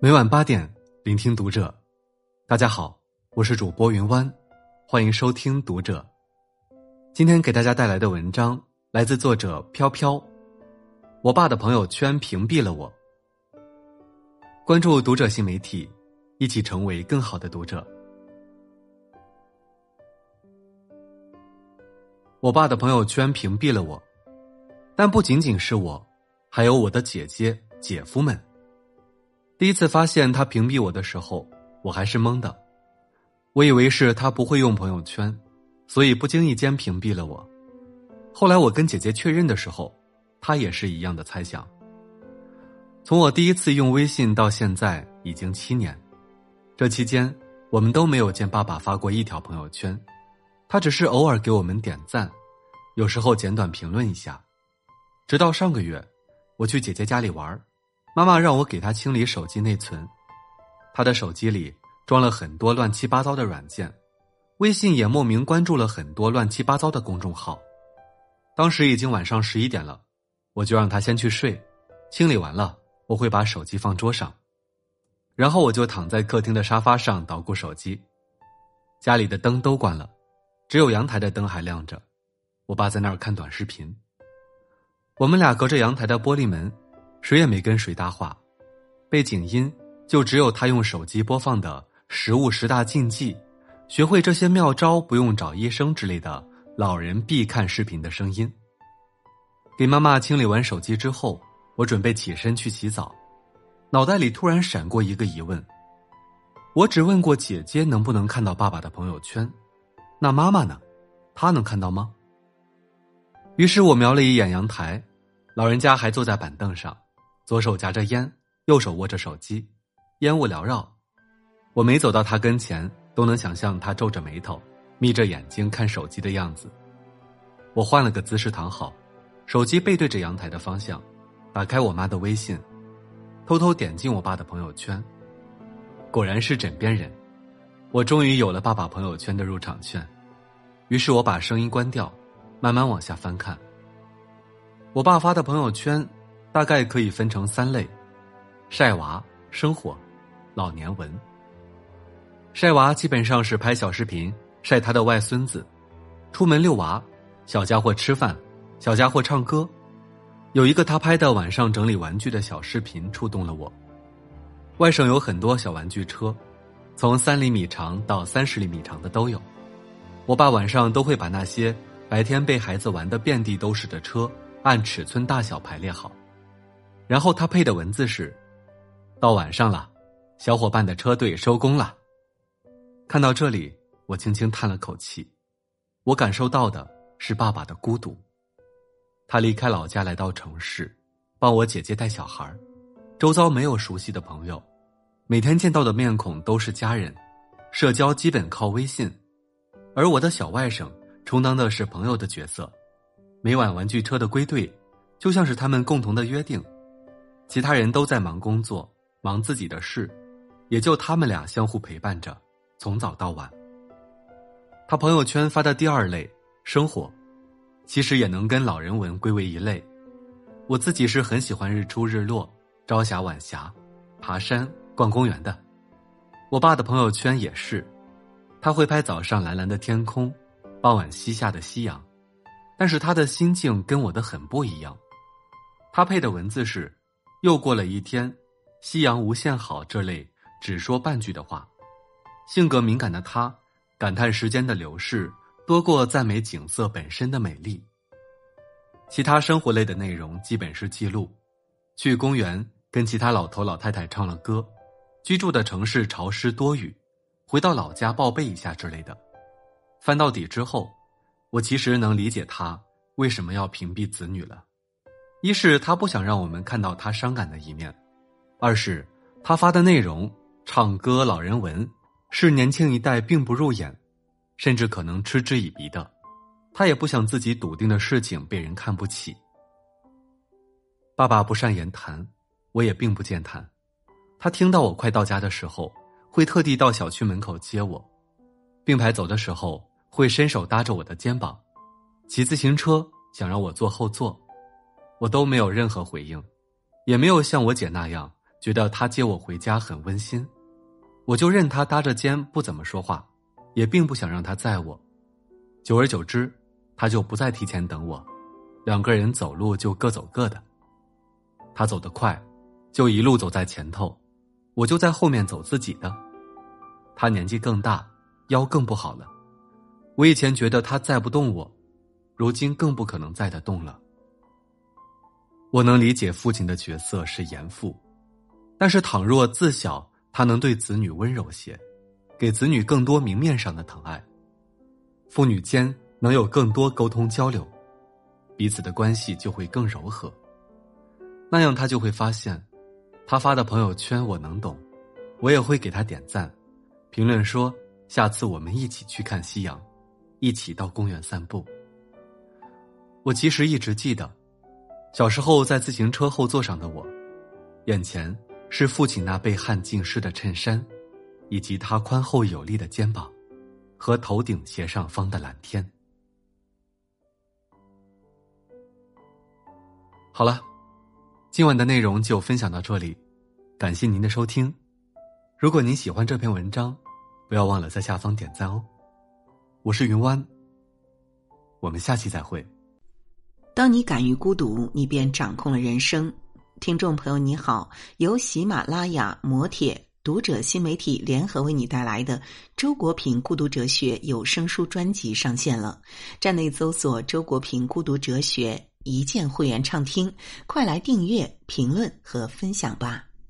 每晚八点，聆听读者。大家好，我是主播云湾，欢迎收听读者。今天给大家带来的文章来自作者飘飘。我爸的朋友圈屏蔽了我。关注读者新媒体，一起成为更好的读者。我爸的朋友圈屏蔽了我，但不仅仅是我，还有我的姐姐、姐夫们。第一次发现他屏蔽我的时候，我还是懵的。我以为是他不会用朋友圈，所以不经意间屏蔽了我。后来我跟姐姐确认的时候，她也是一样的猜想。从我第一次用微信到现在已经七年，这期间我们都没有见爸爸发过一条朋友圈，他只是偶尔给我们点赞，有时候简短评论一下。直到上个月，我去姐姐家里玩儿妈妈让我给她清理手机内存，她的手机里装了很多乱七八糟的软件，微信也莫名关注了很多乱七八糟的公众号。当时已经晚上十一点了，我就让她先去睡，清理完了我会把手机放桌上，然后我就躺在客厅的沙发上捣鼓手机。家里的灯都关了，只有阳台的灯还亮着，我爸在那儿看短视频。我们俩隔着阳台的玻璃门。谁也没跟谁搭话，背景音就只有他用手机播放的《食物十大禁忌》，学会这些妙招不用找医生之类的老人必看视频的声音。给妈妈清理完手机之后，我准备起身去洗澡，脑袋里突然闪过一个疑问：我只问过姐姐能不能看到爸爸的朋友圈，那妈妈呢？她能看到吗？于是我瞄了一眼阳台，老人家还坐在板凳上。左手夹着烟，右手握着手机，烟雾缭绕。我没走到他跟前，都能想象他皱着眉头，眯着眼睛看手机的样子。我换了个姿势躺好，手机背对着阳台的方向，打开我妈的微信，偷偷点进我爸的朋友圈。果然是枕边人，我终于有了爸爸朋友圈的入场券。于是我把声音关掉，慢慢往下翻看。我爸发的朋友圈。大概可以分成三类：晒娃、生活、老年文。晒娃基本上是拍小视频晒他的外孙子，出门遛娃，小家伙吃饭，小家伙唱歌。有一个他拍的晚上整理玩具的小视频触动了我。外省有很多小玩具车，从三厘米长到三十厘米长的都有。我爸晚上都会把那些白天被孩子玩的遍地都是的车按尺寸大小排列好。然后他配的文字是：“到晚上了，小伙伴的车队收工了。”看到这里，我轻轻叹了口气。我感受到的是爸爸的孤独。他离开老家来到城市，帮我姐姐带小孩周遭没有熟悉的朋友，每天见到的面孔都是家人，社交基本靠微信。而我的小外甥充当的是朋友的角色，每晚玩具车的归队，就像是他们共同的约定。其他人都在忙工作，忙自己的事，也就他们俩相互陪伴着，从早到晚。他朋友圈发的第二类生活，其实也能跟老人文归为一类。我自己是很喜欢日出日落、朝霞晚霞、爬山、逛公园的。我爸的朋友圈也是，他会拍早上蓝蓝的天空，傍晚西下的夕阳，但是他的心境跟我的很不一样。他配的文字是。又过了一天，夕阳无限好。这类只说半句的话，性格敏感的他感叹时间的流逝多过赞美景色本身的美丽。其他生活类的内容基本是记录：去公园跟其他老头老太太唱了歌，居住的城市潮湿多雨，回到老家报备一下之类的。翻到底之后，我其实能理解他为什么要屏蔽子女了。一是他不想让我们看到他伤感的一面，二是他发的内容唱歌老人文，是年轻一代并不入眼，甚至可能嗤之以鼻的。他也不想自己笃定的事情被人看不起。爸爸不善言谈，我也并不健谈。他听到我快到家的时候，会特地到小区门口接我，并排走的时候会伸手搭着我的肩膀，骑自行车想让我坐后座。我都没有任何回应，也没有像我姐那样觉得他接我回家很温馨，我就任他搭着肩不怎么说话，也并不想让他载我。久而久之，他就不再提前等我，两个人走路就各走各的。他走得快，就一路走在前头，我就在后面走自己的。他年纪更大，腰更不好了。我以前觉得他载不动我，如今更不可能载得动了。我能理解父亲的角色是严父，但是倘若自小他能对子女温柔些，给子女更多明面上的疼爱，父女间能有更多沟通交流，彼此的关系就会更柔和。那样他就会发现，他发的朋友圈我能懂，我也会给他点赞，评论说下次我们一起去看夕阳，一起到公园散步。我其实一直记得。小时候在自行车后座上的我，眼前是父亲那被汗浸湿的衬衫，以及他宽厚有力的肩膀，和头顶斜上方的蓝天。好了，今晚的内容就分享到这里，感谢您的收听。如果您喜欢这篇文章，不要忘了在下方点赞哦。我是云湾，我们下期再会。当你敢于孤独，你便掌控了人生。听众朋友，你好！由喜马拉雅、摩铁、读者新媒体联合为你带来的周国平孤独哲学有声书专辑上线了。站内搜索“周国平孤独哲学”，一键会员畅听，快来订阅、评论和分享吧！